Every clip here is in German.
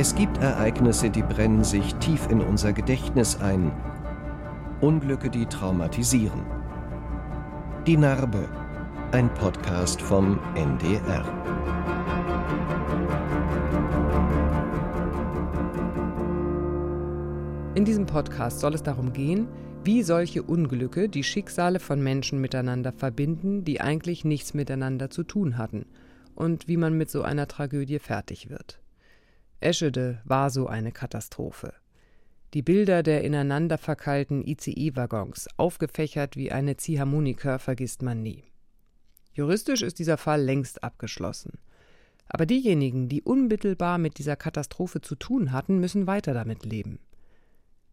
Es gibt Ereignisse, die brennen sich tief in unser Gedächtnis ein. Unglücke, die traumatisieren. Die Narbe. Ein Podcast vom NDR. In diesem Podcast soll es darum gehen, wie solche Unglücke die Schicksale von Menschen miteinander verbinden, die eigentlich nichts miteinander zu tun hatten, und wie man mit so einer Tragödie fertig wird. Eschede war so eine Katastrophe. Die Bilder der ineinander verkeilten ICE-Waggons, aufgefächert wie eine Ziehharmonika, vergisst man nie. Juristisch ist dieser Fall längst abgeschlossen. Aber diejenigen, die unmittelbar mit dieser Katastrophe zu tun hatten, müssen weiter damit leben.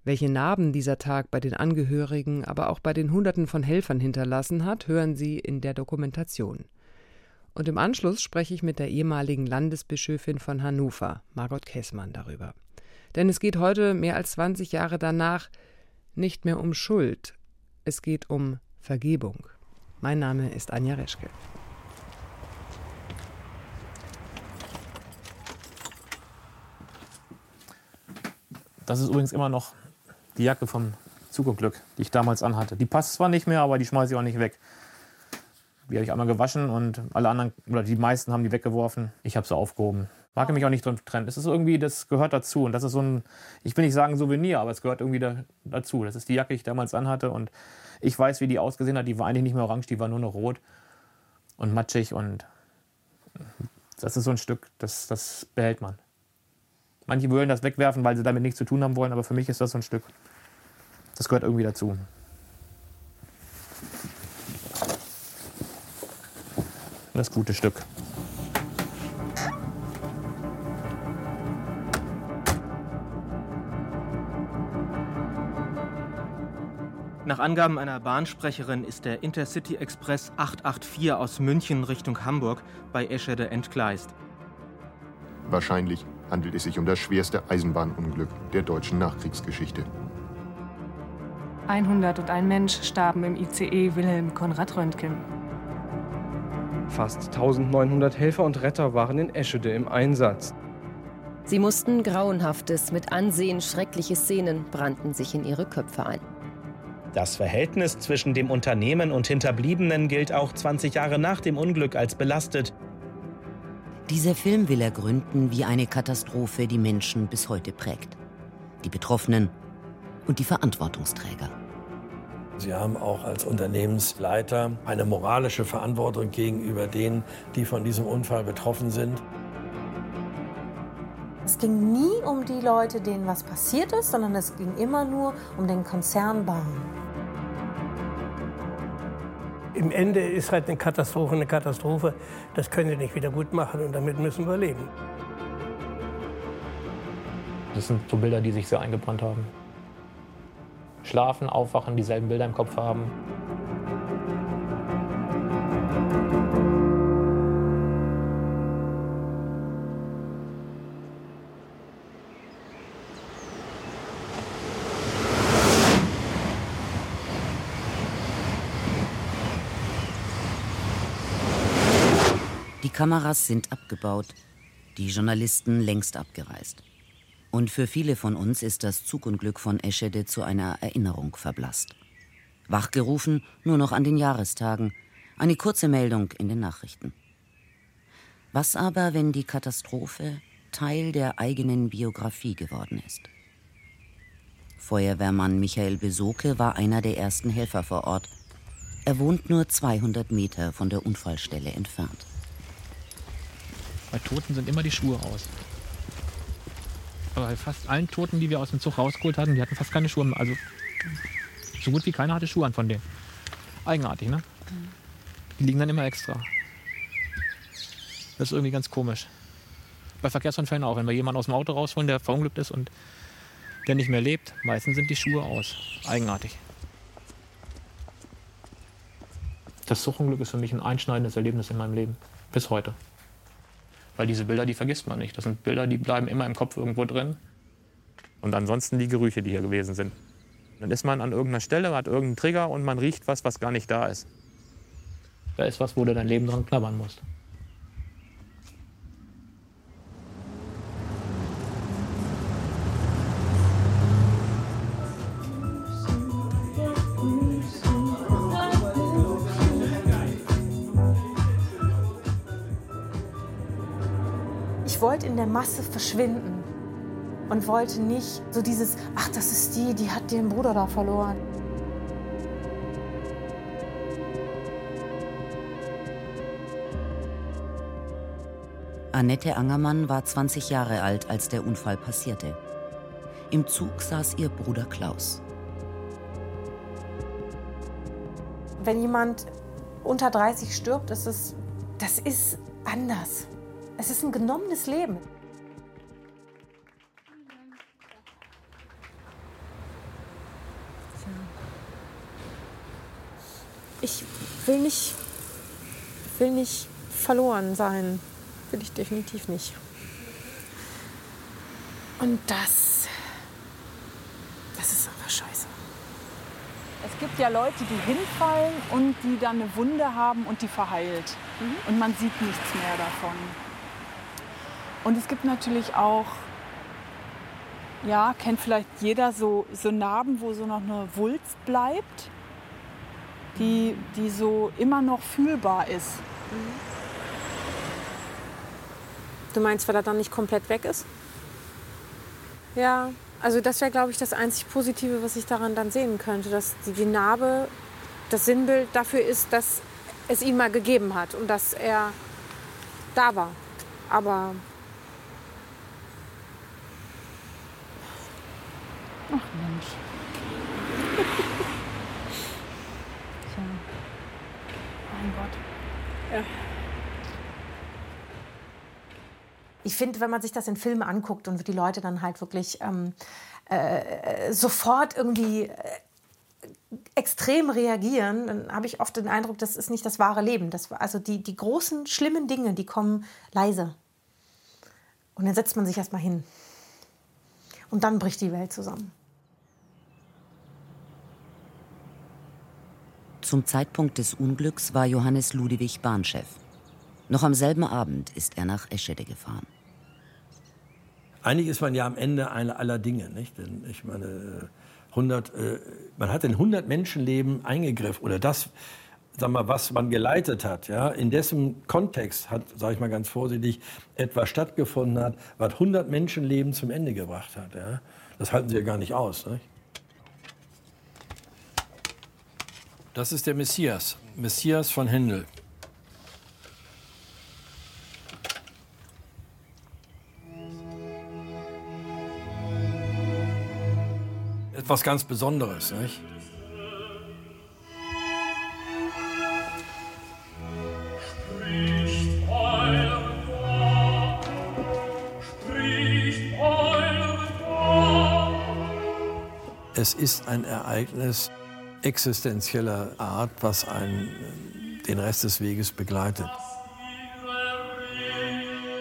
Welche Narben dieser Tag bei den Angehörigen, aber auch bei den Hunderten von Helfern hinterlassen hat, hören Sie in der Dokumentation. Und im Anschluss spreche ich mit der ehemaligen Landesbischöfin von Hannover, Margot Käßmann, darüber. Denn es geht heute, mehr als 20 Jahre danach, nicht mehr um Schuld, es geht um Vergebung. Mein Name ist Anja Reschke. Das ist übrigens immer noch die Jacke vom Zugunglück, die ich damals anhatte. Die passt zwar nicht mehr, aber die schmeiße ich auch nicht weg. Die habe ich einmal gewaschen und alle anderen, oder die meisten haben die weggeworfen. Ich habe sie aufgehoben. Mag mich auch nicht drin trennen. Es ist irgendwie, das gehört dazu. Und das ist so ein, ich will nicht sagen Souvenir, aber es gehört irgendwie da, dazu. Das ist die Jacke, die ich damals anhatte. Und ich weiß, wie die ausgesehen hat. Die war eigentlich nicht mehr orange, die war nur noch rot und matschig. Und das ist so ein Stück, das, das behält man. Manche wollen das wegwerfen, weil sie damit nichts zu tun haben wollen. Aber für mich ist das so ein Stück, das gehört irgendwie dazu. Das gute Stück. Nach Angaben einer Bahnsprecherin ist der Intercity Express 884 aus München Richtung Hamburg bei Eschede entgleist. Wahrscheinlich handelt es sich um das schwerste Eisenbahnunglück der deutschen Nachkriegsgeschichte. 101 Mensch starben im ICE Wilhelm Konrad Röntgen. Fast 1900 Helfer und Retter waren in Eschede im Einsatz. Sie mussten Grauenhaftes mit Ansehen, schreckliche Szenen brannten sich in ihre Köpfe ein. Das Verhältnis zwischen dem Unternehmen und Hinterbliebenen gilt auch 20 Jahre nach dem Unglück als belastet. Dieser Film will ergründen, wie eine Katastrophe die Menschen bis heute prägt. Die Betroffenen und die Verantwortungsträger. Sie haben auch als Unternehmensleiter eine moralische Verantwortung gegenüber denen, die von diesem Unfall betroffen sind. Es ging nie um die Leute, denen was passiert ist, sondern es ging immer nur um den Konzern Bahn. Im Ende ist halt eine Katastrophe eine Katastrophe. Das können Sie nicht wieder gut machen und damit müssen wir leben. Das sind so Bilder, die sich sehr eingebrannt haben schlafen, aufwachen, dieselben Bilder im Kopf haben. Die Kameras sind abgebaut, die Journalisten längst abgereist. Und für viele von uns ist das Zugunglück von Eschede zu einer Erinnerung verblasst. Wachgerufen nur noch an den Jahrestagen, eine kurze Meldung in den Nachrichten. Was aber, wenn die Katastrophe Teil der eigenen Biografie geworden ist? Feuerwehrmann Michael Besoke war einer der ersten Helfer vor Ort. Er wohnt nur 200 Meter von der Unfallstelle entfernt. Bei Toten sind immer die Schuhe raus bei fast allen Toten, die wir aus dem Zug rausgeholt hatten, die hatten fast keine Schuhe mehr. Also so gut wie keiner hatte Schuhe an von denen. Eigenartig, ne? Die liegen dann immer extra. Das ist irgendwie ganz komisch. Bei Verkehrsunfällen auch, wenn wir jemanden aus dem Auto rausholen, der verunglückt ist und der nicht mehr lebt, meistens sind die Schuhe aus. Eigenartig. Das Zugunglück ist für mich ein einschneidendes Erlebnis in meinem Leben. Bis heute. Weil diese Bilder, die vergisst man nicht. Das sind Bilder, die bleiben immer im Kopf irgendwo drin. Und ansonsten die Gerüche, die hier gewesen sind. Dann ist man an irgendeiner Stelle, hat irgendeinen Trigger und man riecht was, was gar nicht da ist. Da ist was, wo du dein Leben dran knabbern musst. Wollte in der Masse verschwinden und wollte nicht so dieses, ach, das ist die, die hat den Bruder da verloren. Annette Angermann war 20 Jahre alt, als der Unfall passierte. Im Zug saß ihr Bruder Klaus. Wenn jemand unter 30 stirbt, ist es, das ist anders. Es ist ein genommenes Leben. Ich will nicht, will nicht verloren sein. Will ich definitiv nicht. Und das, das ist einfach scheiße. Es gibt ja Leute, die hinfallen und die dann eine Wunde haben und die verheilt. Mhm. Und man sieht nichts mehr davon. Und es gibt natürlich auch, ja, kennt vielleicht jeder so, so Narben, wo so noch eine Wulst bleibt, die, die so immer noch fühlbar ist. Du meinst, weil er dann nicht komplett weg ist? Ja, also das wäre, glaube ich, das einzig Positive, was ich daran dann sehen könnte, dass die, die Narbe das Sinnbild dafür ist, dass es ihn mal gegeben hat und dass er da war. Aber Ach Mensch. Tja. Mein Gott. Ja. Ich finde, wenn man sich das in Filmen anguckt und die Leute dann halt wirklich ähm, äh, sofort irgendwie äh, extrem reagieren, dann habe ich oft den Eindruck, das ist nicht das wahre Leben. Das, also die, die großen, schlimmen Dinge, die kommen leise. Und dann setzt man sich erstmal hin. Und dann bricht die Welt zusammen. Zum Zeitpunkt des Unglücks war Johannes Ludewig Bahnchef. Noch am selben Abend ist er nach Eschede gefahren. Eigentlich ist man ja am Ende aller Dinge, nicht? Denn ich meine, 100, äh, man hat in 100 Menschenleben eingegriffen oder das, sag mal, was man geleitet hat, ja, in dessen Kontext hat, sage ich mal ganz vorsichtig, etwas stattgefunden hat, was 100 Menschenleben zum Ende gebracht hat, ja. Das halten sie ja gar nicht aus, nicht? Das ist der Messias, Messias von Händel. Etwas ganz Besonderes, nicht? Es ist ein Ereignis existenzieller Art, was einen den Rest des Weges begleitet.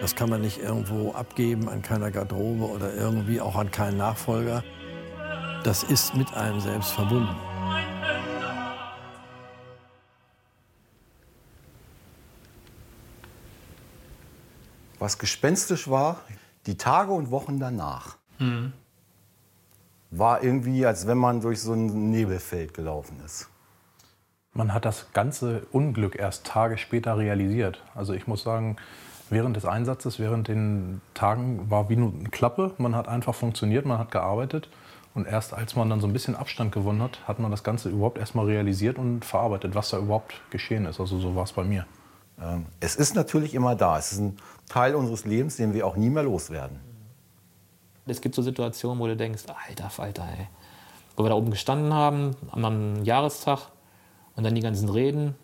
Das kann man nicht irgendwo abgeben an keiner Garderobe oder irgendwie auch an keinen Nachfolger. Das ist mit einem selbst verbunden. Was gespenstisch war, die Tage und Wochen danach, Mhm. War irgendwie, als wenn man durch so ein Nebelfeld gelaufen ist. Man hat das ganze Unglück erst Tage später realisiert. Also ich muss sagen, während des Einsatzes, während den Tagen war wie nur eine Klappe. Man hat einfach funktioniert, man hat gearbeitet. Und erst als man dann so ein bisschen Abstand gewonnen hat, hat man das Ganze überhaupt erstmal realisiert und verarbeitet, was da überhaupt geschehen ist. Also so war es bei mir. Ähm, Es ist natürlich immer da. Es ist ein Teil unseres Lebens, den wir auch nie mehr loswerden. Es gibt so Situationen, wo du denkst, alter Falter, ey. Wo wir da oben gestanden haben, am Jahrestag und dann die ganzen Reden.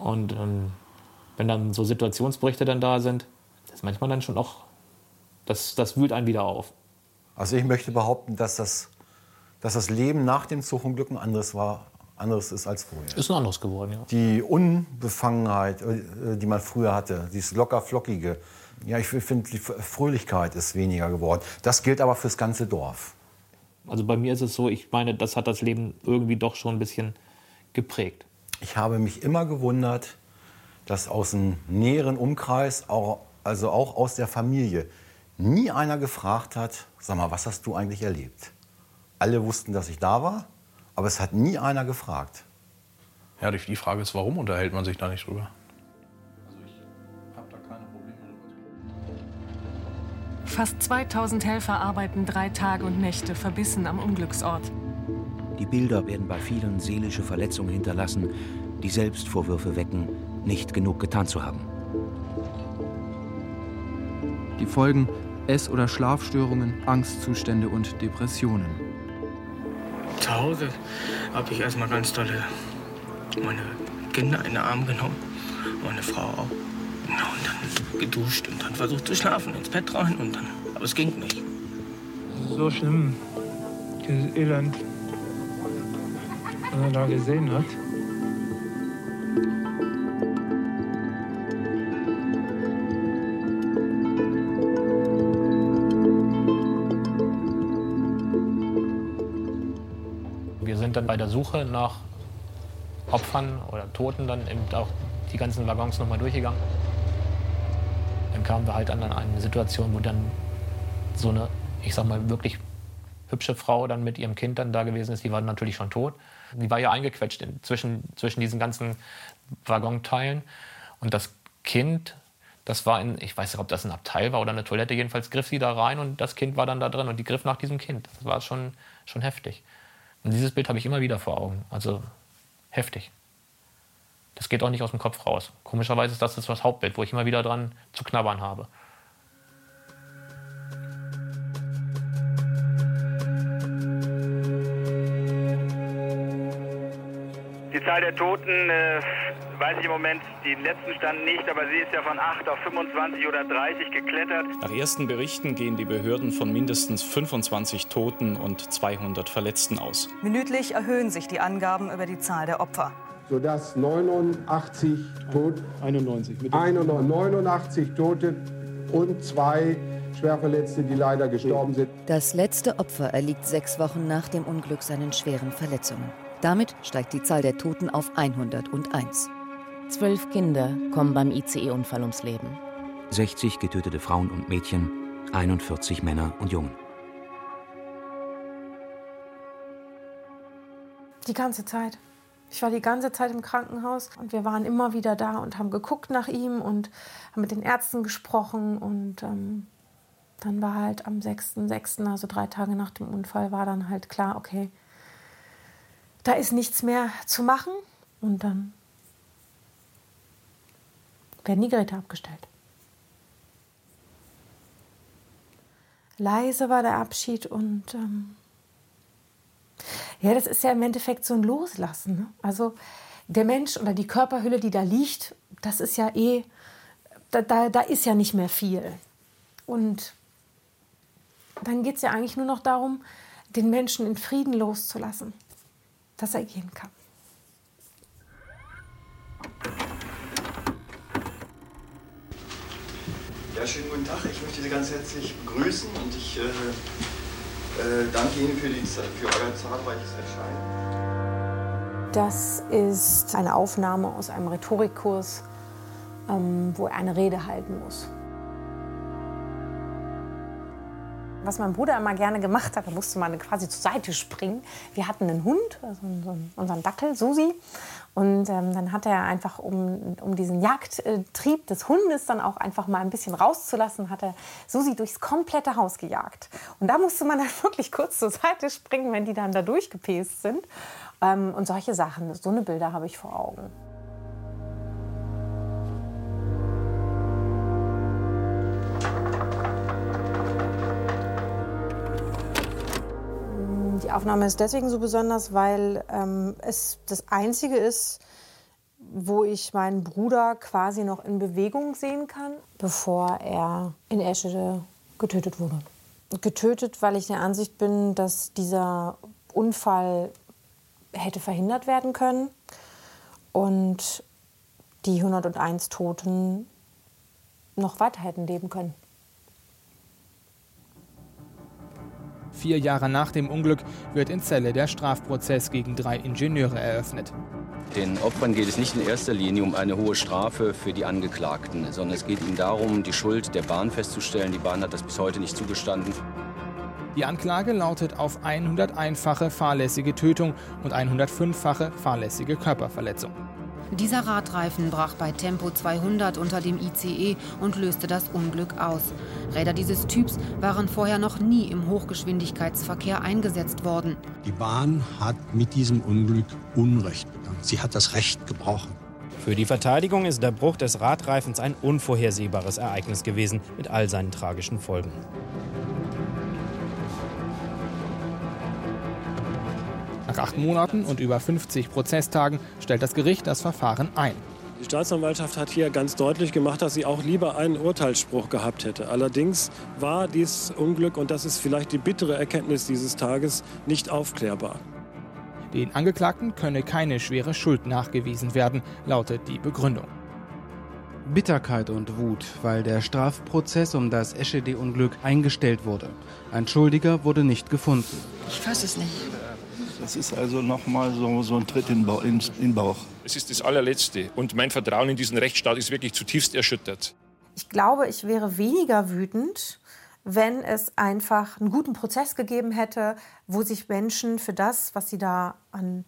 Und ähm, wenn dann so Situationsberichte dann da sind, das ist manchmal dann schon auch, das, das wühlt einen wieder auf. Also ich möchte behaupten, dass das, dass das Leben nach dem Zugunglück ein anderes war, anderes ist als vorher. Ist ein anderes geworden, ja. Die Unbefangenheit, äh, die man früher hatte, dieses locker-flockige, ja, ich finde, die Fröhlichkeit ist weniger geworden. Das gilt aber fürs ganze Dorf. Also bei mir ist es so, ich meine, das hat das Leben irgendwie doch schon ein bisschen geprägt. Ich habe mich immer gewundert, dass aus dem näheren Umkreis, auch, also auch aus der Familie, nie einer gefragt hat, sag mal, was hast du eigentlich erlebt? Alle wussten, dass ich da war, aber es hat nie einer gefragt. Ja, die die Frage ist, warum unterhält man sich da nicht drüber? Fast 2000 Helfer arbeiten drei Tage und Nächte verbissen am Unglücksort. Die Bilder werden bei vielen seelische Verletzungen hinterlassen, die Selbstvorwürfe wecken, nicht genug getan zu haben. Die Folgen Ess- oder Schlafstörungen, Angstzustände und Depressionen. Zu Hause habe ich erstmal ganz tolle meine Kinder in den Arm genommen, meine Frau auch. Ja, und dann geduscht und dann versucht zu schlafen, ins Bett rein und dann. Aber es ging nicht. So schlimm, dieses Elend, was er da gesehen hat. Wir sind dann bei der Suche nach Opfern oder Toten dann eben auch die ganzen Waggons nochmal durchgegangen. Kamen wir halt an eine Situation, wo dann so eine, ich sag mal, wirklich hübsche Frau dann mit ihrem Kind dann da gewesen ist. Die war natürlich schon tot. Die war ja eingequetscht in, zwischen, zwischen diesen ganzen Waggonteilen. Und das Kind, das war in, ich weiß nicht, ob das ein Abteil war oder eine Toilette, jedenfalls griff sie da rein und das Kind war dann da drin und die griff nach diesem Kind. Das war schon, schon heftig. Und dieses Bild habe ich immer wieder vor Augen. Also heftig. Das geht auch nicht aus dem Kopf raus. Komischerweise ist das das Hauptbild, wo ich immer wieder dran zu knabbern habe. Die Zahl der Toten äh, weiß ich im Moment, die letzten standen nicht, aber sie ist ja von 8 auf 25 oder 30 geklettert. Nach ersten Berichten gehen die Behörden von mindestens 25 Toten und 200 Verletzten aus. Minütlich erhöhen sich die Angaben über die Zahl der Opfer. Sodass 89 Tote, 91, 89 Tote und zwei Schwerverletzte, die leider gestorben sind. Das letzte Opfer erliegt sechs Wochen nach dem Unglück seinen schweren Verletzungen. Damit steigt die Zahl der Toten auf 101. Zwölf Kinder kommen beim ICE-Unfall ums Leben. 60 getötete Frauen und Mädchen, 41 Männer und Jungen. Die ganze Zeit. Ich war die ganze Zeit im Krankenhaus und wir waren immer wieder da und haben geguckt nach ihm und haben mit den Ärzten gesprochen. Und ähm, dann war halt am 6.6., also drei Tage nach dem Unfall, war dann halt klar, okay, da ist nichts mehr zu machen. Und dann werden die Geräte abgestellt. Leise war der Abschied und ähm, ja, das ist ja im Endeffekt so ein Loslassen. Ne? Also der Mensch oder die Körperhülle, die da liegt, das ist ja eh, da, da, da ist ja nicht mehr viel. Und dann geht es ja eigentlich nur noch darum, den Menschen in Frieden loszulassen, dass er gehen kann. Ja, schönen guten Tag. Ich möchte Sie ganz herzlich begrüßen und ich äh, danke Ihnen für, die, für euer zahlreiches Erscheinen. Das ist eine Aufnahme aus einem Rhetorikkurs, ähm, wo er eine Rede halten muss. Was mein Bruder immer gerne gemacht hat, da musste man quasi zur Seite springen. Wir hatten einen Hund, also unseren Dackel, Susi. Und ähm, dann hat er einfach, um, um diesen Jagdtrieb des Hundes dann auch einfach mal ein bisschen rauszulassen, hat er Susi durchs komplette Haus gejagt. Und da musste man dann wirklich kurz zur Seite springen, wenn die dann da durchgepäst sind. Ähm, und solche Sachen, so eine Bilder habe ich vor Augen. Aufnahme ist deswegen so besonders, weil ähm, es das Einzige ist, wo ich meinen Bruder quasi noch in Bewegung sehen kann, bevor er in Eschede getötet wurde. Getötet, weil ich der Ansicht bin, dass dieser Unfall hätte verhindert werden können und die 101 Toten noch weiter hätten leben können. Vier Jahre nach dem Unglück wird in Celle der Strafprozess gegen drei Ingenieure eröffnet. Den Opfern geht es nicht in erster Linie um eine hohe Strafe für die Angeklagten, sondern es geht ihnen darum, die Schuld der Bahn festzustellen. Die Bahn hat das bis heute nicht zugestanden. Die Anklage lautet auf 101-fache fahrlässige Tötung und 105-fache fahrlässige Körperverletzung. Dieser Radreifen brach bei Tempo 200 unter dem ICE und löste das Unglück aus. Räder dieses Typs waren vorher noch nie im Hochgeschwindigkeitsverkehr eingesetzt worden. Die Bahn hat mit diesem Unglück Unrecht begangen. Sie hat das Recht gebrochen. Für die Verteidigung ist der Bruch des Radreifens ein unvorhersehbares Ereignis gewesen mit all seinen tragischen Folgen. Nach acht Monaten und über 50 Prozesstagen stellt das Gericht das Verfahren ein. Die Staatsanwaltschaft hat hier ganz deutlich gemacht, dass sie auch lieber einen Urteilsspruch gehabt hätte. Allerdings war dieses Unglück, und das ist vielleicht die bittere Erkenntnis dieses Tages, nicht aufklärbar. Den Angeklagten könne keine schwere Schuld nachgewiesen werden, lautet die Begründung. Bitterkeit und Wut, weil der Strafprozess um das Eschede-Unglück eingestellt wurde. Ein Schuldiger wurde nicht gefunden. Ich fasse es nicht. Das ist also nochmal so, so ein Tritt in den Bauch. Es ist das allerletzte. Und mein Vertrauen in diesen Rechtsstaat ist wirklich zutiefst erschüttert. Ich glaube, ich wäre weniger wütend, wenn es einfach einen guten Prozess gegeben hätte, wo sich Menschen für das, was sie da an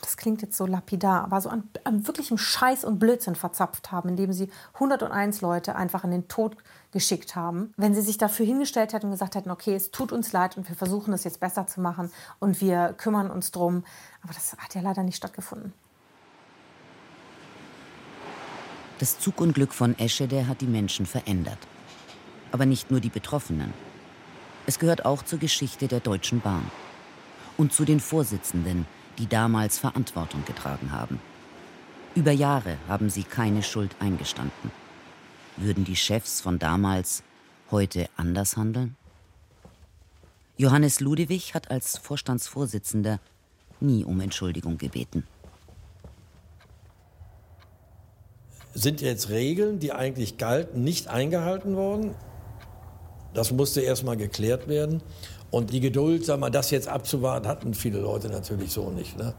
das klingt jetzt so lapidar, aber so an, an wirklichem Scheiß und Blödsinn verzapft haben, indem sie 101 Leute einfach in den Tod geschickt haben. Wenn sie sich dafür hingestellt hätten und gesagt hätten, okay, es tut uns leid und wir versuchen es jetzt besser zu machen und wir kümmern uns drum. Aber das hat ja leider nicht stattgefunden. Das Zugunglück von Eschede hat die Menschen verändert. Aber nicht nur die Betroffenen. Es gehört auch zur Geschichte der Deutschen Bahn. Und zu den Vorsitzenden, die damals Verantwortung getragen haben. Über Jahre haben sie keine Schuld eingestanden. Würden die Chefs von damals heute anders handeln? Johannes Ludewig hat als Vorstandsvorsitzender nie um Entschuldigung gebeten. Sind jetzt Regeln, die eigentlich galten, nicht eingehalten worden? Das musste erst mal geklärt werden. Und die Geduld, sag mal, das jetzt abzuwarten, hatten viele Leute natürlich so nicht. Ne?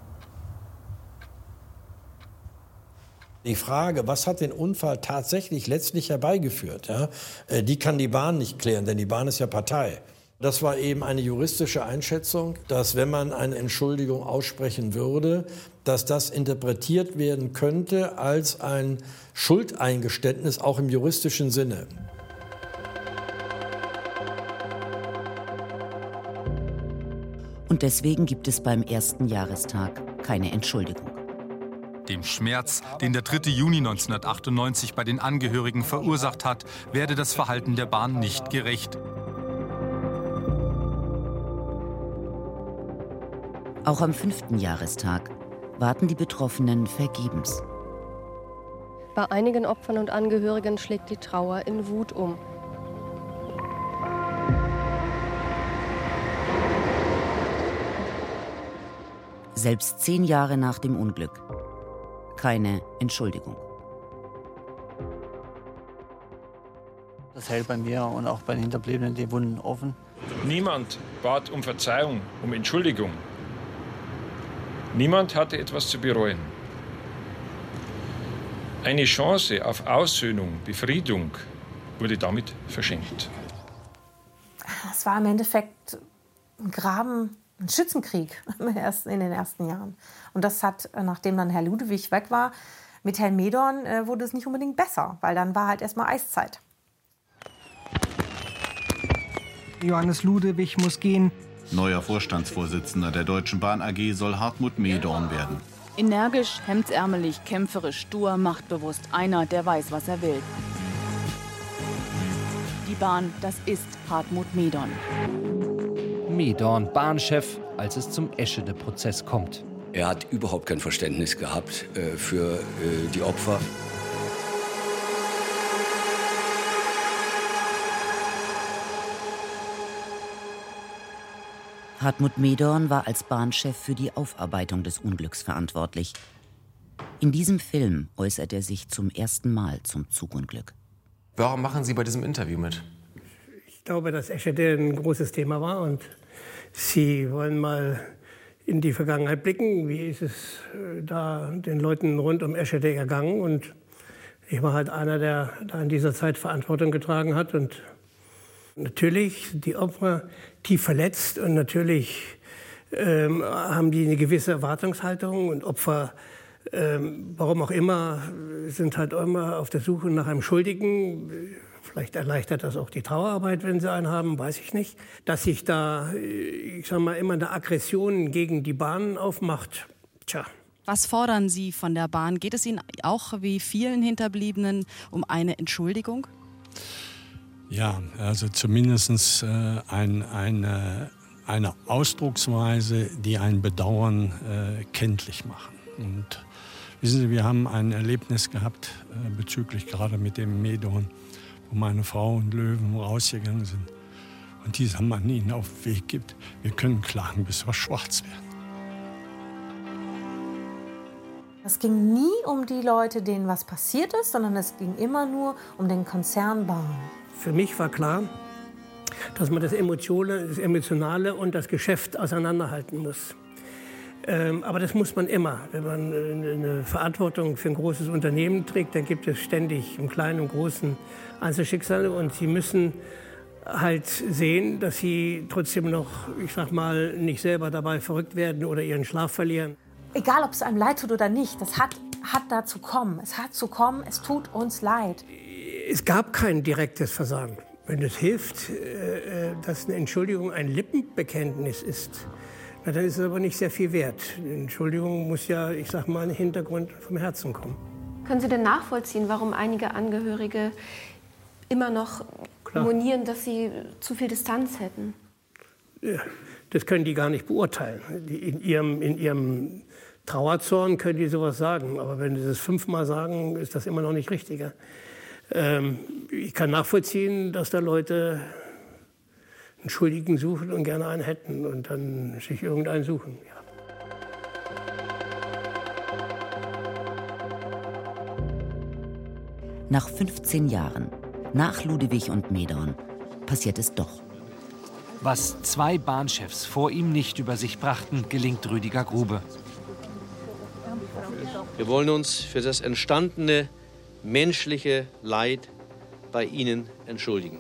Die Frage, was hat den Unfall tatsächlich letztlich herbeigeführt, ja, äh, die kann die Bahn nicht klären, denn die Bahn ist ja Partei. Das war eben eine juristische Einschätzung, dass wenn man eine Entschuldigung aussprechen würde, dass das interpretiert werden könnte als ein Schuldeingeständnis, auch im juristischen Sinne. Und deswegen gibt es beim ersten Jahrestag keine Entschuldigung. Dem Schmerz, den der 3. Juni 1998 bei den Angehörigen verursacht hat, werde das Verhalten der Bahn nicht gerecht. Auch am fünften Jahrestag warten die Betroffenen vergebens. Bei einigen Opfern und Angehörigen schlägt die Trauer in Wut um. Selbst zehn Jahre nach dem Unglück. Keine Entschuldigung. Das hält bei mir und auch bei den Hinterbliebenen die Wunden offen. Niemand bat um Verzeihung, um Entschuldigung. Niemand hatte etwas zu bereuen. Eine Chance auf Aussöhnung, Befriedung wurde damit verschenkt. Es war im Endeffekt ein Graben ein Schützenkrieg in den ersten Jahren. Und das hat, äh, nachdem dann Herr Ludwig weg war, mit Herrn Medorn äh, wurde es nicht unbedingt besser, weil dann war halt erstmal Eiszeit. Johannes Ludwig muss gehen. Neuer Vorstandsvorsitzender der Deutschen Bahn AG soll Hartmut Medorn werden. Energisch, hemdsärmelig, kämpferisch, stur, machtbewusst. Einer, der weiß, was er will. Die Bahn, das ist Hartmut Medorn. Medorn Bahnchef, als es zum Eschede-Prozess kommt. Er hat überhaupt kein Verständnis gehabt äh, für äh, die Opfer. Hartmut Medorn war als Bahnchef für die Aufarbeitung des Unglücks verantwortlich. In diesem Film äußert er sich zum ersten Mal zum Zugunglück. Warum machen Sie bei diesem Interview mit? Ich glaube, dass Eschede ein großes Thema war und Sie wollen mal in die Vergangenheit blicken. Wie ist es äh, da den Leuten rund um Eschede ergangen? Und ich war halt einer, der da in dieser Zeit Verantwortung getragen hat. Und natürlich die Opfer tief verletzt und natürlich ähm, haben die eine gewisse Erwartungshaltung und Opfer Ähm, warum auch immer, sind halt immer auf der Suche nach einem Schuldigen. Vielleicht erleichtert das auch die Trauerarbeit, wenn sie einen haben, weiß ich nicht. Dass sich da, ich sag mal, immer eine Aggression gegen die Bahn aufmacht, tja. Was fordern Sie von der Bahn? Geht es Ihnen auch wie vielen Hinterbliebenen um eine Entschuldigung? Ja, also zumindest äh, ein, eine, eine Ausdrucksweise, die ein Bedauern äh, kenntlich machen. Und wissen Sie, wir haben ein Erlebnis gehabt äh, bezüglich gerade mit dem Medon, wo meine Frau und Löwen rausgegangen sind. Und dieser Mann ihnen auf den Weg gibt, wir können klagen, bis wir schwarz werden. Es ging nie um die Leute, denen was passiert ist, sondern es ging immer nur um den Konzern Bahn. Für mich war klar, dass man das Emotionale, das Emotionale und das Geschäft auseinanderhalten muss. Ähm, aber das muss man immer. Wenn man eine Verantwortung für ein großes Unternehmen trägt, dann gibt es ständig im Kleinen und Großen Einzelschicksale und sie müssen halt sehen, dass sie trotzdem noch, ich sag mal, nicht selber dabei verrückt werden oder ihren Schlaf verlieren. Egal, ob es einem leid tut oder nicht, das hat, hat dazu kommen. Es hat zu kommen, es tut uns leid. Es gab kein direktes Versagen. Wenn es hilft, äh, äh, dass eine Entschuldigung ein Lippenbekenntnis ist, na, dann ist es aber nicht sehr viel wert. Entschuldigung muss ja, ich sag mal, ein Hintergrund vom Herzen kommen. Können Sie denn nachvollziehen, warum einige Angehörige immer noch Klar. monieren, dass sie zu viel Distanz hätten? Ja, das können die gar nicht beurteilen. In ihrem, in ihrem Trauerzorn können die sowas sagen. Aber wenn sie das fünfmal sagen, ist das immer noch nicht richtiger. Ähm, ich kann nachvollziehen, dass da Leute einen Schuldigen suchen und gerne einen hätten und dann sich irgendeinen suchen. Ja. Nach 15 Jahren, nach Ludewig und Medorn, passiert es doch. Was zwei Bahnchefs vor ihm nicht über sich brachten, gelingt Rüdiger Grube. Wir wollen uns für das entstandene menschliche Leid bei Ihnen entschuldigen.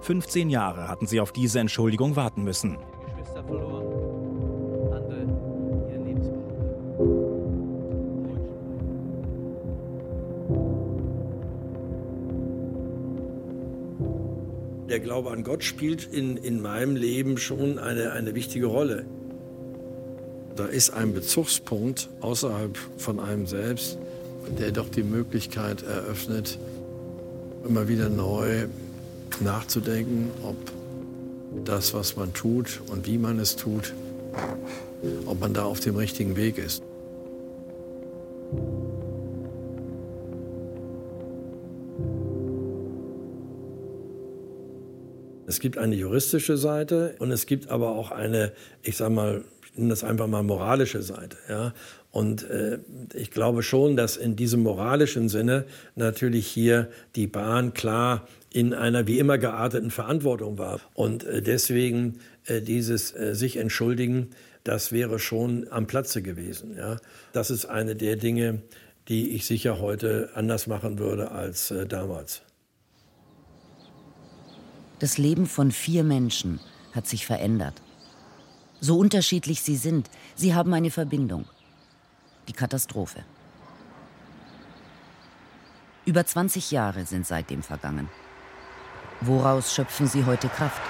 15 Jahre hatten sie auf diese Entschuldigung warten müssen. Der Glaube an Gott spielt in, in meinem Leben schon eine, eine wichtige Rolle. Da ist ein Bezugspunkt außerhalb von einem selbst, der doch die Möglichkeit eröffnet, immer wieder neu nachzudenken, ob das, was man tut und wie man es tut, ob man da auf dem richtigen Weg ist. Es gibt eine juristische Seite und es gibt aber auch eine, ich sag mal, ich nenne das einfach mal moralische Seite. Ja? Und äh, ich glaube schon, dass in diesem moralischen Sinne natürlich hier die Bahn klar in einer wie immer gearteten Verantwortung war. Und äh, deswegen äh, dieses äh, sich entschuldigen, das wäre schon am Platze gewesen. Ja? Das ist eine der Dinge, die ich sicher heute anders machen würde als äh, damals. Das Leben von vier Menschen hat sich verändert. So unterschiedlich sie sind, sie haben eine Verbindung die Katastrophe. Über 20 Jahre sind seitdem vergangen. Woraus schöpfen Sie heute Kraft?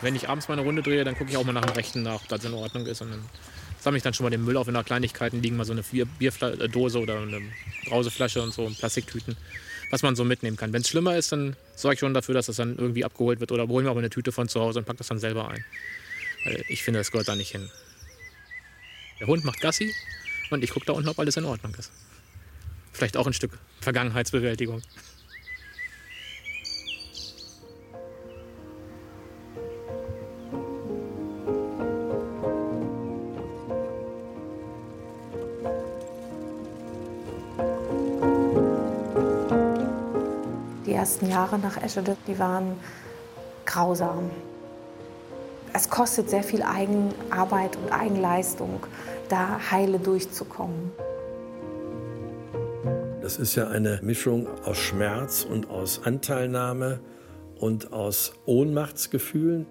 Wenn ich abends mal eine Runde drehe, dann gucke ich auch mal nach dem Rechten nach, ob das in Ordnung ist. Und dann sammle ich dann schon mal den Müll auf. In der Kleinigkeiten liegen mal so eine Bierdose oder eine Brauseflasche und so, Plastiktüten was man so mitnehmen kann. Wenn es schlimmer ist, dann sorge ich schon dafür, dass das dann irgendwie abgeholt wird oder hole mir auch eine Tüte von zu Hause und packe das dann selber ein. Weil ich finde, das gehört da nicht hin. Der Hund macht Gassi und ich gucke da unten, ob alles in Ordnung ist. Vielleicht auch ein Stück Vergangenheitsbewältigung. Jahre nach Eschede, die waren grausam. Es kostet sehr viel Eigenarbeit und Eigenleistung, da heile durchzukommen. Das ist ja eine Mischung aus Schmerz und aus Anteilnahme und aus Ohnmachtsgefühlen.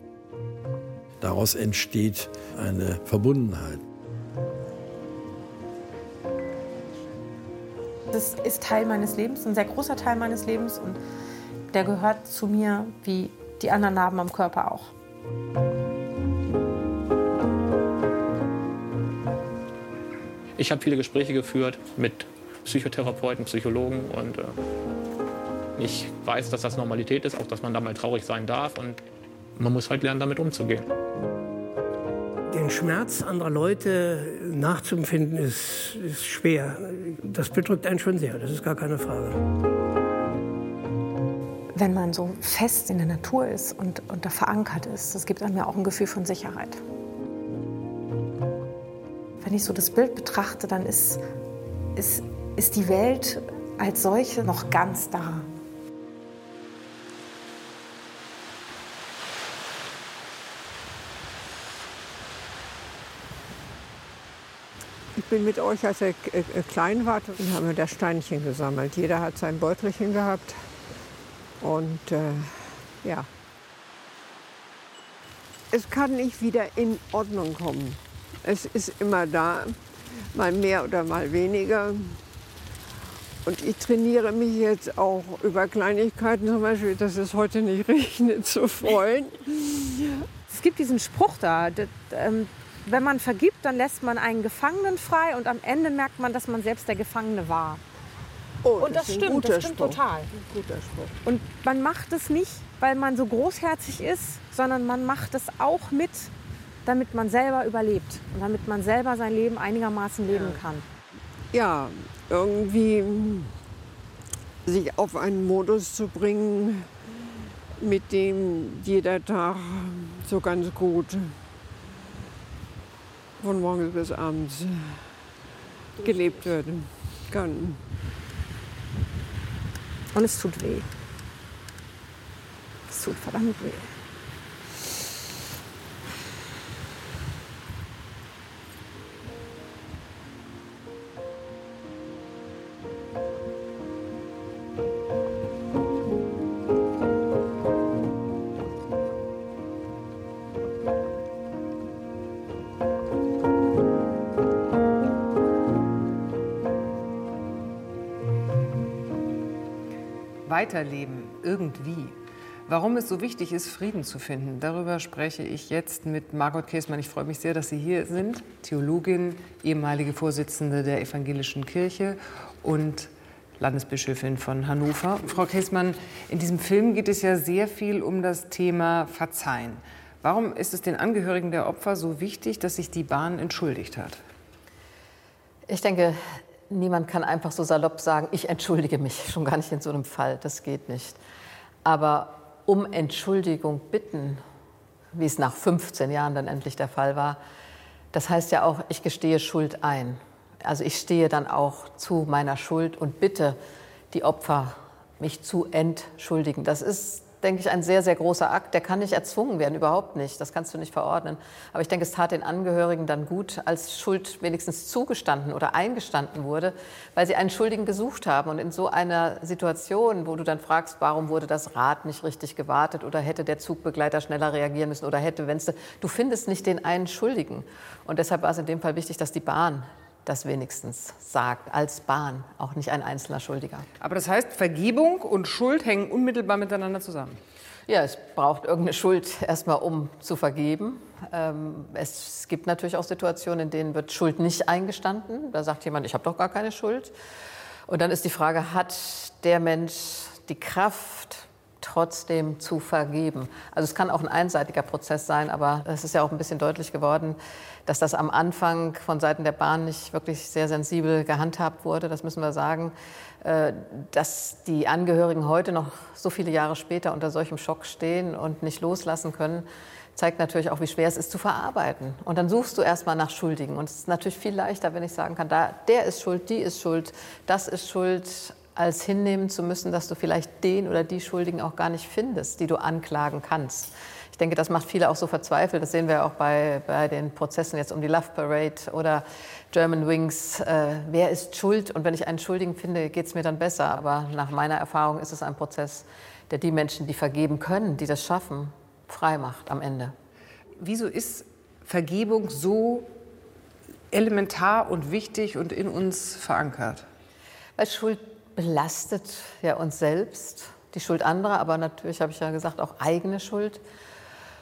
Daraus entsteht eine Verbundenheit. Das ist Teil meines Lebens, ein sehr großer Teil meines Lebens und der gehört zu mir wie die anderen Narben am Körper auch. Ich habe viele Gespräche geführt mit Psychotherapeuten, Psychologen und äh, ich weiß, dass das Normalität ist, auch dass man da mal traurig sein darf und man muss halt lernen, damit umzugehen. Den Schmerz anderer Leute nachzuempfinden ist, ist schwer. Das bedrückt einen schon sehr, das ist gar keine Frage. Wenn man so fest in der Natur ist und, und da verankert ist, das gibt einem ja auch ein Gefühl von Sicherheit. Wenn ich so das Bild betrachte, dann ist, ist, ist die Welt als solche noch ganz da. Ich bin mit euch, als ihr äh, äh, klein und haben wir da Steinchen gesammelt. Jeder hat sein Beutelchen gehabt. Und äh, ja, es kann nicht wieder in Ordnung kommen. Es ist immer da, mal mehr oder mal weniger. Und ich trainiere mich jetzt auch über Kleinigkeiten, zum Beispiel, dass es heute nicht regnet, zu freuen. Es gibt diesen Spruch da, das, ähm, wenn man vergibt, dann lässt man einen Gefangenen frei und am Ende merkt man, dass man selbst der Gefangene war. Oh, und das, stimmt, das stimmt Spruch. total. Guter Spruch. Und man macht es nicht, weil man so großherzig ist, sondern man macht es auch mit, damit man selber überlebt und damit man selber sein Leben einigermaßen leben kann. Ja, irgendwie sich auf einen Modus zu bringen, mit dem jeder Tag so ganz gut von morgens bis abends gelebt werden kann. Und es tut weh. Es tut verdammt weh. Weiterleben irgendwie. Warum es so wichtig ist, Frieden zu finden, darüber spreche ich jetzt mit Margot Käßmann. Ich freue mich sehr, dass Sie hier sind. Theologin, ehemalige Vorsitzende der Evangelischen Kirche und Landesbischöfin von Hannover. Frau Käßmann, in diesem Film geht es ja sehr viel um das Thema Verzeihen. Warum ist es den Angehörigen der Opfer so wichtig, dass sich die Bahn entschuldigt hat? Ich denke, niemand kann einfach so salopp sagen, ich entschuldige mich, schon gar nicht in so einem Fall, das geht nicht. Aber um Entschuldigung bitten, wie es nach 15 Jahren dann endlich der Fall war, das heißt ja auch, ich gestehe Schuld ein. Also ich stehe dann auch zu meiner Schuld und bitte die Opfer, mich zu entschuldigen. Das ist, denke ich, ein sehr, sehr großer Akt. Der kann nicht erzwungen werden, überhaupt nicht. Das kannst du nicht verordnen. Aber ich denke, es tat den Angehörigen dann gut, als Schuld wenigstens zugestanden oder eingestanden wurde, weil sie einen Schuldigen gesucht haben. Und in so einer Situation, wo du dann fragst, warum wurde das Rad nicht richtig gewartet oder hätte der Zugbegleiter schneller reagieren müssen oder hätte, wenn du, findest nicht den einen Schuldigen. Und deshalb war es in dem Fall wichtig, dass die Bahn das wenigstens sagt, als Bahn, auch nicht ein einzelner Schuldiger. Aber das heißt, Vergebung und Schuld hängen unmittelbar miteinander zusammen. Ja, es braucht irgendeine Schuld erstmal, um zu vergeben. Ähm, es gibt natürlich auch Situationen, in denen wird Schuld nicht eingestanden. Da sagt jemand, ich habe doch gar keine Schuld. Und dann ist die Frage, hat der Mensch die Kraft, trotzdem zu vergeben? Also es kann auch ein einseitiger Prozess sein, aber es ist ja auch ein bisschen deutlich geworden, dass das am Anfang von Seiten der Bahn nicht wirklich sehr sensibel gehandhabt wurde. Das müssen wir sagen. Äh, Dass die Angehörigen heute noch so viele Jahre später unter solchem Schock stehen und nicht loslassen können, zeigt natürlich auch, wie schwer es ist zu verarbeiten. Und dann suchst du erstmal nach Schuldigen. Und es ist natürlich viel leichter, wenn ich sagen kann, da, der ist schuld, die ist schuld, das ist schuld, als hinnehmen zu müssen, dass du vielleicht den oder die Schuldigen auch gar nicht findest, die du anklagen kannst. Ich denke, das macht viele auch so verzweifelt. Das sehen wir auch bei, bei den Prozessen jetzt um die Love Parade oder German Wings. Äh, wer ist schuld? Und wenn ich einen Schuldigen finde, geht es mir dann besser. Aber nach meiner Erfahrung ist es ein Prozess, der die Menschen, die vergeben können, die das schaffen, frei macht am Ende. Wieso ist Vergebung so elementar und wichtig und in uns verankert? Weil Schuld belastet ja uns selbst, die Schuld anderer, aber natürlich habe ich ja gesagt auch eigene Schuld.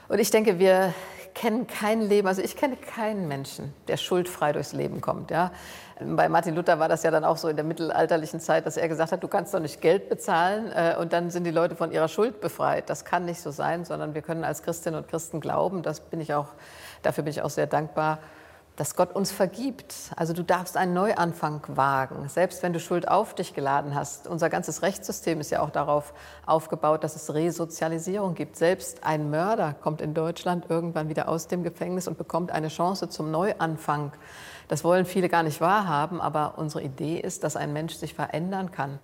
Und ich denke, wir kennen kein Leben, also ich kenne keinen Menschen, der schuldfrei durchs Leben kommt. Ja. Bei Martin Luther war das ja dann auch so in der mittelalterlichen Zeit, dass er gesagt hat, du kannst doch nicht Geld bezahlen äh, und dann sind die Leute von ihrer Schuld befreit. Das kann nicht so sein, sondern wir können als Christinnen und Christen glauben, das bin ich auch, dafür bin ich auch sehr dankbar, dass Gott uns vergibt. Also du darfst einen Neuanfang wagen, selbst wenn du Schuld auf dich geladen hast. Unser ganzes Rechtssystem ist ja auch darauf aufgebaut, dass es Resozialisierung gibt. Selbst ein Mörder kommt in Deutschland irgendwann wieder aus dem Gefängnis und bekommt eine Chance zum Neuanfang. Das wollen viele gar nicht wahrhaben, aber unsere Idee ist, dass ein Mensch sich verändern kann.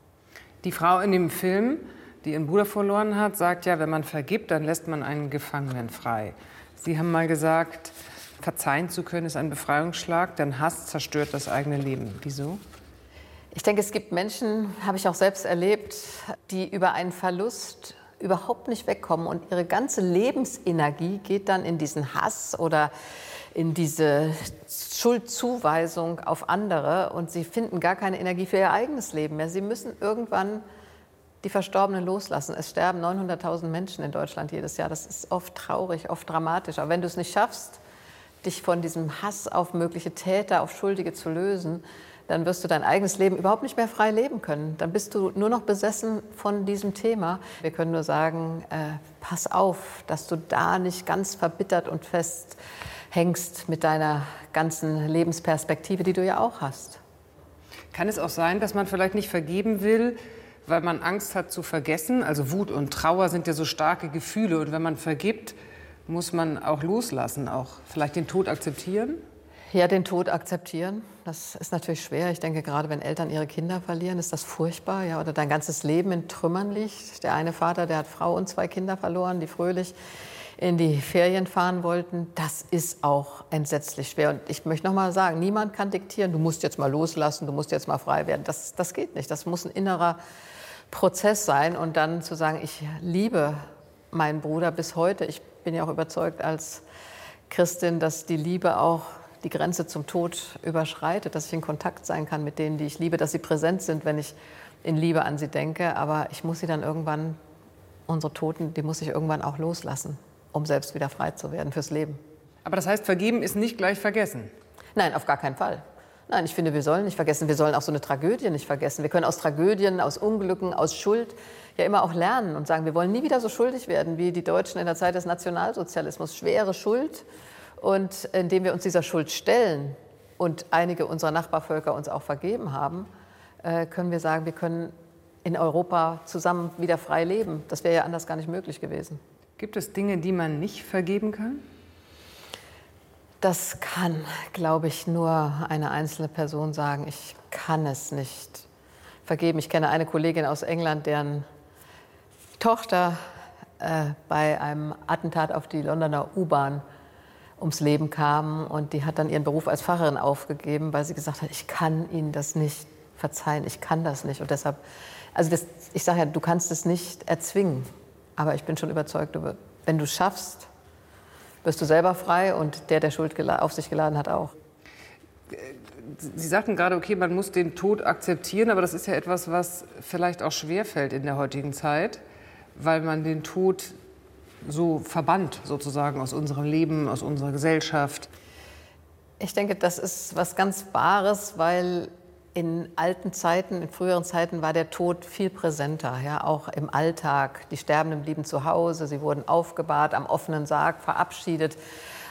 Die Frau in dem Film, die ihren Bruder verloren hat, sagt ja, wenn man vergibt, dann lässt man einen Gefangenen frei. Sie haben mal gesagt, verzeihen zu können, ist ein Befreiungsschlag, denn Hass zerstört das eigene Leben. Wieso? Ich denke, es gibt Menschen, habe ich auch selbst erlebt, die über einen Verlust überhaupt nicht wegkommen und ihre ganze Lebensenergie geht dann in diesen Hass oder in diese Schuldzuweisung auf andere und sie finden gar keine Energie für ihr eigenes Leben mehr. Sie müssen irgendwann die Verstorbenen loslassen. Es sterben 900.000 Menschen in Deutschland jedes Jahr. Das ist oft traurig, oft dramatisch. Aber wenn du es nicht schaffst, dich von diesem Hass auf mögliche Täter, auf Schuldige zu lösen, dann wirst du dein eigenes Leben überhaupt nicht mehr frei leben können. Dann bist du nur noch besessen von diesem Thema. Wir können nur sagen, äh, pass auf, dass du da nicht ganz verbittert und fest hängst mit deiner ganzen Lebensperspektive, die du ja auch hast. Kann es auch sein, dass man vielleicht nicht vergeben will, weil man Angst hat zu vergessen? Also Wut und Trauer sind ja so starke Gefühle. Und wenn man vergibt, muss man auch loslassen, auch vielleicht den Tod akzeptieren? Ja, den Tod akzeptieren, das ist natürlich schwer. Ich denke, gerade wenn Eltern ihre Kinder verlieren, ist das furchtbar. Ja, oder dein ganzes Leben in Trümmern liegt. Der eine Vater, der hat Frau und zwei Kinder verloren, die fröhlich in die Ferien fahren wollten. Das ist auch entsetzlich schwer. Und ich möchte noch mal sagen, niemand kann diktieren, du musst jetzt mal loslassen, du musst jetzt mal frei werden. Das, das geht nicht. Das muss ein innerer Prozess sein. Und dann zu sagen, ich liebe meinen Bruder bis heute. Ich bin ja auch überzeugt als Christin, dass die Liebe auch die Grenze zum Tod überschreitet, dass ich in Kontakt sein kann mit denen, die ich liebe, dass sie präsent sind, wenn ich in Liebe an sie denke. Aber ich muss sie dann irgendwann, unsere Toten, die muss ich irgendwann auch loslassen, um selbst wieder frei zu werden fürs Leben. Aber das heißt, vergeben ist nicht gleich vergessen? Nein, auf gar keinen Fall. Nein, ich finde, wir sollen nicht vergessen, wir sollen auch so eine Tragödie nicht vergessen. Wir können aus Tragödien, aus Unglücken, aus Schuld ja immer auch lernen und sagen, wir wollen nie wieder so schuldig werden wie die Deutschen in der Zeit des Nationalsozialismus. Schwere Schuld. Und indem wir uns dieser Schuld stellen und einige unserer Nachbarvölker uns auch vergeben haben, äh, können wir sagen, wir können in Europa zusammen wieder frei leben. Das wäre ja anders gar nicht möglich gewesen. Gibt es Dinge, die man nicht vergeben kann? Das kann, glaube ich, nur eine einzelne Person sagen. Ich kann es nicht vergeben. Ich kenne eine Kollegin aus England, deren Tochter äh, bei einem Attentat auf die Londoner U-Bahn ums Leben kam und die hat dann ihren Beruf als Pfarrerin aufgegeben, weil sie gesagt hat, ich kann Ihnen das nicht verzeihen, ich kann das nicht und deshalb, also das, ich sage ja, du kannst es nicht erzwingen, aber ich bin schon überzeugt, wenn du es schaffst, wirst du selber frei und der, der Schuld auf sich geladen hat, auch. Sie sagten gerade, okay, man muss den Tod akzeptieren, aber das ist ja etwas, was vielleicht auch schwerfällt in der heutigen Zeit weil man den Tod so verbannt sozusagen aus unserem Leben, aus unserer Gesellschaft. Ich denke, das ist was ganz Wahres, weil in alten Zeiten, in früheren Zeiten war der Tod viel präsenter, ja, auch im Alltag. Die Sterbenden blieben zu Hause, sie wurden aufgebahrt, am offenen Sarg verabschiedet.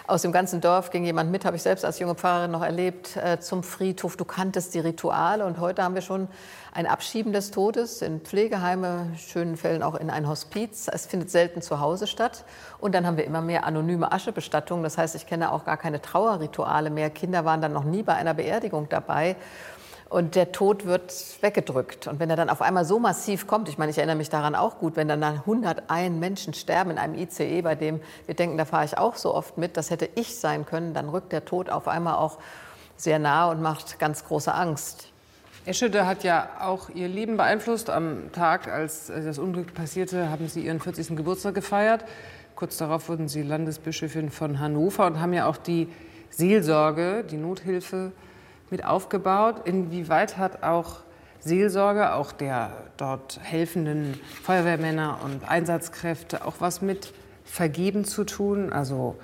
Aus dem ganzen Dorf ging jemand mit, habe ich selbst als junge Pfarrerin noch erlebt, äh, zum Friedhof. Du kanntest die Rituale und heute haben wir schon ein Abschieben des Todes in Pflegeheime, in schönen Fällen auch in ein Hospiz. Es findet selten zu Hause statt. Und dann haben wir immer mehr anonyme Aschebestattungen. Das heißt, ich kenne auch gar keine Trauerrituale mehr. Kinder waren dann noch nie bei einer Beerdigung dabei. Und der Tod wird weggedrückt. Und wenn er dann auf einmal so massiv kommt, ich meine, ich erinnere mich daran auch gut, wenn dann 101 Menschen sterben in einem ICE, bei dem wir denken, da fahre ich auch so oft mit, das hätte ich sein können, dann rückt der Tod auf einmal auch sehr nah und macht ganz große Angst. Eschede hat ja auch Ihr Leben beeinflusst. Am Tag, als das Unglück passierte, haben Sie Ihren 40. Geburtstag gefeiert. Kurz darauf wurden Sie Landesbischöfin von Hannover und haben ja auch die Seelsorge, die Nothilfe mit aufgebaut. Inwieweit hat auch Seelsorge, auch der dort helfenden Feuerwehrmänner und Einsatzkräfte, auch was mit Vergeben zu tun? Also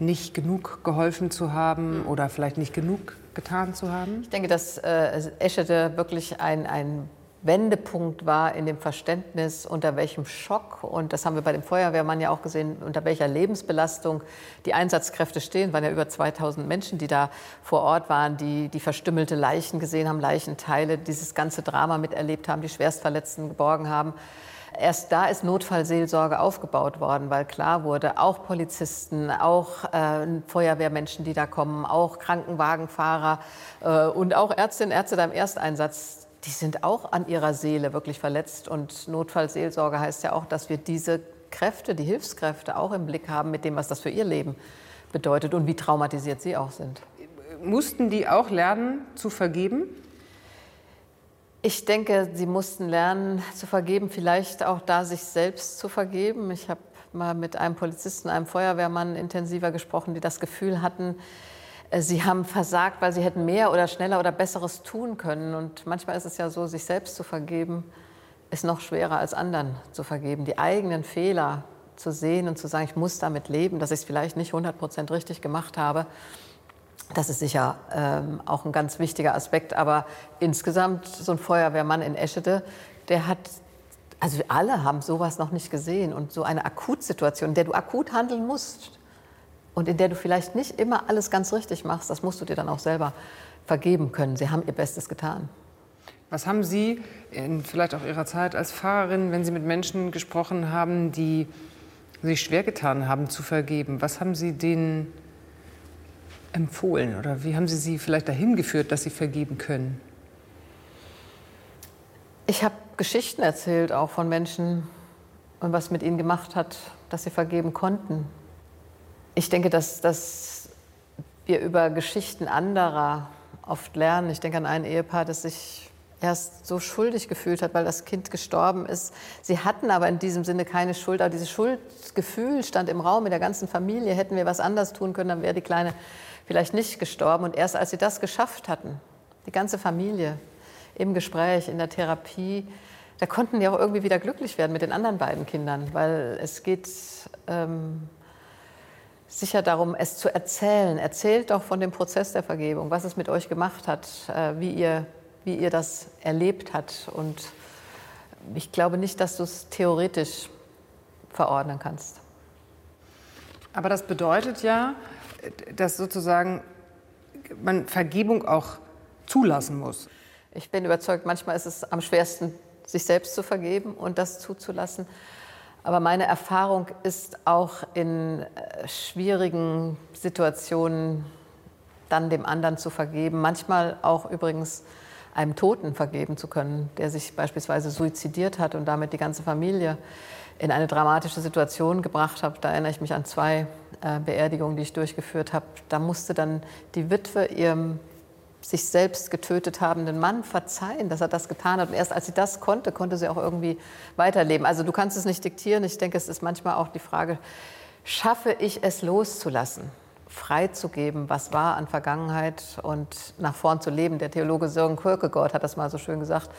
nicht genug geholfen zu haben oder vielleicht nicht genug getan zu haben? Ich denke, dass äh, Eschede wirklich ein, ein Wendepunkt war in dem Verständnis, unter welchem Schock, und das haben wir bei dem Feuerwehrmann ja auch gesehen, unter welcher Lebensbelastung die Einsatzkräfte stehen. Waren ja über 2000 Menschen, die da vor Ort waren, die die verstümmelte Leichen gesehen haben, Leichenteile, dieses ganze Drama miterlebt haben, die Schwerstverletzten geborgen haben. Erst da ist Notfallseelsorge aufgebaut worden, weil klar wurde, auch Polizisten, auch äh, Feuerwehrmenschen, die da kommen, auch Krankenwagenfahrer äh, und auch Ärztinnen und Ärzte da im Ersteinsatz, die sind auch an ihrer Seele wirklich verletzt. Und Notfallseelsorge heißt ja auch, dass wir diese Kräfte, die Hilfskräfte auch im Blick haben mit dem, was das für ihr Leben bedeutet und wie traumatisiert sie auch sind. Mussten die auch lernen zu vergeben? Ich denke, sie mussten lernen zu vergeben, vielleicht auch da sich selbst zu vergeben. Ich habe mal mit einem Polizisten, einem Feuerwehrmann intensiver gesprochen, die das Gefühl hatten, sie haben versagt, weil sie hätten mehr oder schneller oder Besseres tun können. Und manchmal ist es ja so, sich selbst zu vergeben, ist noch schwerer als anderen zu vergeben. Die eigenen Fehler zu sehen und zu sagen, ich muss damit leben, dass ich es vielleicht nicht 100 Prozent richtig gemacht habe. Das ist sicher ähm, auch ein ganz wichtiger Aspekt. Aber insgesamt so ein Feuerwehrmann in Eschede, der hat, also alle haben sowas noch nicht gesehen. Und so eine Akutsituation, in der du akut handeln musst und in der du vielleicht nicht immer alles ganz richtig machst, das musst du dir dann auch selber vergeben können. Sie haben ihr Bestes getan. Was haben Sie in vielleicht auch Ihrer Zeit als Pfarrerin, wenn Sie mit Menschen gesprochen haben, die sich schwer getan haben zu vergeben, was haben Sie denen empfohlen oder wie haben Sie sie vielleicht dahin geführt, dass sie vergeben können? Ich habe Geschichten erzählt, auch von Menschen und was mit ihnen gemacht hat, dass sie vergeben konnten. Ich denke, dass, dass wir über Geschichten anderer oft lernen. Ich denke an ein Ehepaar, das sich erst so schuldig gefühlt hat, weil das Kind gestorben ist. Sie hatten aber in diesem Sinne keine Schuld, aber dieses Schuldgefühl stand im Raum mit der ganzen Familie. Hätten wir was anders tun können, dann wäre die kleine vielleicht nicht gestorben. Und erst als sie das geschafft hatten, die ganze Familie im Gespräch, in der Therapie, da konnten die auch irgendwie wieder glücklich werden mit den anderen beiden Kindern, weil es geht ähm, sicher darum, es zu erzählen. Erzählt doch von dem Prozess der Vergebung, was es mit euch gemacht hat, äh, wie, ihr, wie ihr das erlebt habt. Und ich glaube nicht, dass du es theoretisch verordnen kannst. Aber das bedeutet ja, dass sozusagen man Vergebung auch zulassen muss. Ich bin überzeugt, manchmal ist es am schwersten, sich selbst zu vergeben und das zuzulassen. Aber meine Erfahrung ist auch in äh, schwierigen Situationen dann dem anderen zu vergeben. Manchmal auch übrigens einem Toten vergeben zu können, der sich beispielsweise suizidiert hat und damit die ganze Familie in eine dramatische Situation gebracht hat. Da erinnere ich mich an zwei äh, Beerdigungen, die ich durchgeführt habe. Da musste dann die Witwe ihrem sich selbst getötet habenden Mann verzeihen, dass er das getan hat. Und erst als sie das konnte, konnte sie auch irgendwie weiterleben. Also du kannst es nicht diktieren. Ich denke, es ist manchmal auch die Frage, schaffe ich es loszulassen, freizugeben, was war an Vergangenheit und nach vorn zu leben. Der Theologe Sören Kierkegaard hat das mal so schön gesagt.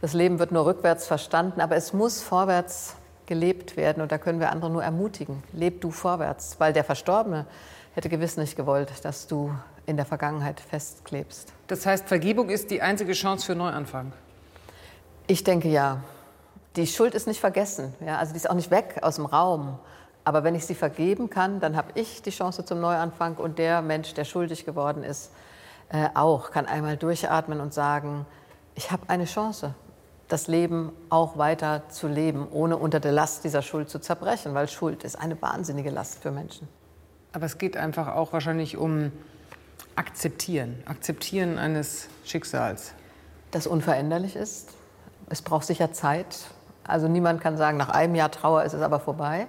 Das Leben wird nur rückwärts verstanden, aber es muss vorwärts gelebt werden. Und da können wir andere nur ermutigen. Leb du vorwärts, weil der Verstorbene hätte gewiss nicht gewollt, dass du in der Vergangenheit festklebst. Das heißt, Vergebung ist die einzige Chance für Neuanfang? Ich denke ja. Die Schuld ist nicht vergessen. Ja? Also die ist auch nicht weg aus dem Raum. Aber wenn ich sie vergeben kann, dann habe ich die Chance zum Neuanfang und der Mensch, der schuldig geworden ist, äh, auch, kann einmal durchatmen und sagen, ich habe eine Chance das Leben auch weiter zu leben, ohne unter der Last dieser Schuld zu zerbrechen, weil Schuld ist eine wahnsinnige Last für Menschen. Aber es geht einfach auch wahrscheinlich um Akzeptieren, Akzeptieren eines Schicksals. Das unveränderlich ist. Es braucht sicher Zeit. Also niemand kann sagen, nach einem Jahr Trauer ist es aber vorbei.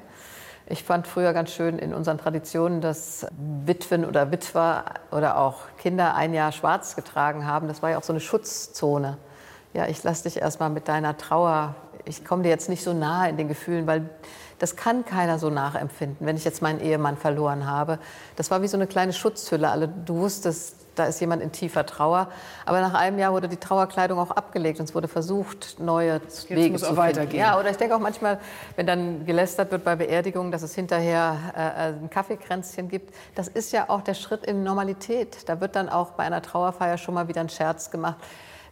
Ich fand früher ganz schön in unseren Traditionen, dass Witwen oder Witwer oder auch Kinder ein Jahr schwarz getragen haben. Das war ja auch so eine Schutzzone Ja, ich lasse dich erstmal mit deiner Trauer. Ich komme dir jetzt nicht so nahe in den Gefühlen, weil das kann keiner so nachempfinden, wenn ich jetzt meinen Ehemann verloren habe. Das war wie so eine kleine Schutzhülle. Alle, du wusstest, da ist jemand in tiefer Trauer. Aber nach einem Jahr wurde die Trauerkleidung auch abgelegt und es wurde versucht, neue Jetzt Wege muss zu auch finden. Weitergehen. Ja, oder ich denke auch manchmal, wenn dann gelästert wird bei Beerdigungen, dass es hinterher äh, ein Kaffeekränzchen gibt. Das ist ja auch der Schritt in Normalität. Da wird dann auch bei einer Trauerfeier schon mal wieder ein Scherz gemacht.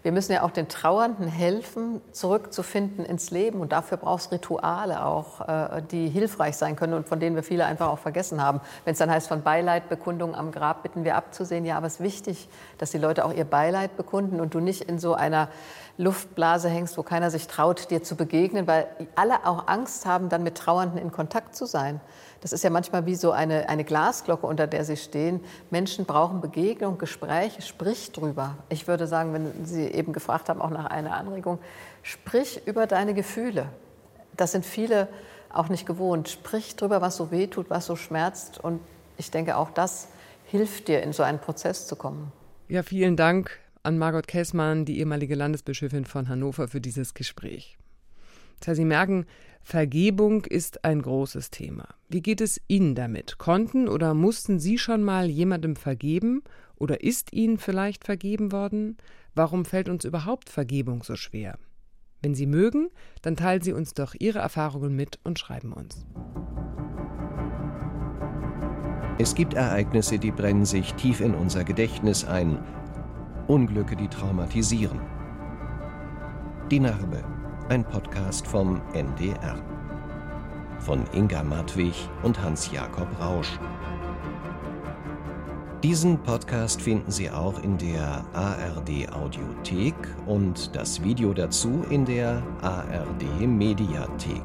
Wir müssen ja auch den Trauernden helfen, zurückzufinden ins Leben. Und dafür braucht es Rituale auch, äh, die hilfreich sein können und von denen wir viele einfach auch vergessen haben. Wenn es dann heißt, von Beileidbekundung am Grab bitten wir abzusehen. Ja, aber es ist wichtig, dass die Leute auch ihr Beileid bekunden und du nicht in so einer Luftblase hängst, wo keiner sich traut, dir zu begegnen, weil alle auch Angst haben, dann mit Trauernden in Kontakt zu sein. Das ist ja manchmal wie so eine, eine Glasglocke, unter der sie stehen. Menschen brauchen Begegnung, Gespräche, sprich drüber. Ich würde sagen, wenn Sie eben gefragt haben, auch nach einer Anregung, sprich über deine Gefühle. Das sind viele auch nicht gewohnt. Sprich drüber, was so weh tut, was so schmerzt. Und ich denke, auch das hilft dir, in so einen Prozess zu kommen. Ja, vielen Dank an Margot Kessmann, die ehemalige Landesbischöfin von Hannover, für dieses Gespräch. Tja, Sie merken, Vergebung ist ein großes Thema. Wie geht es Ihnen damit? Konnten oder mussten Sie schon mal jemandem vergeben oder ist Ihnen vielleicht vergeben worden? Warum fällt uns überhaupt Vergebung so schwer? Wenn Sie mögen, dann teilen Sie uns doch Ihre Erfahrungen mit und schreiben uns. Es gibt Ereignisse, die brennen sich tief in unser Gedächtnis ein. Unglücke, die traumatisieren. Die Narbe ein Podcast vom NDR. Von Inga Madwig und Hans-Jakob Rausch. Diesen Podcast finden Sie auch in der ARD Audiothek und das Video dazu in der ARD Mediathek.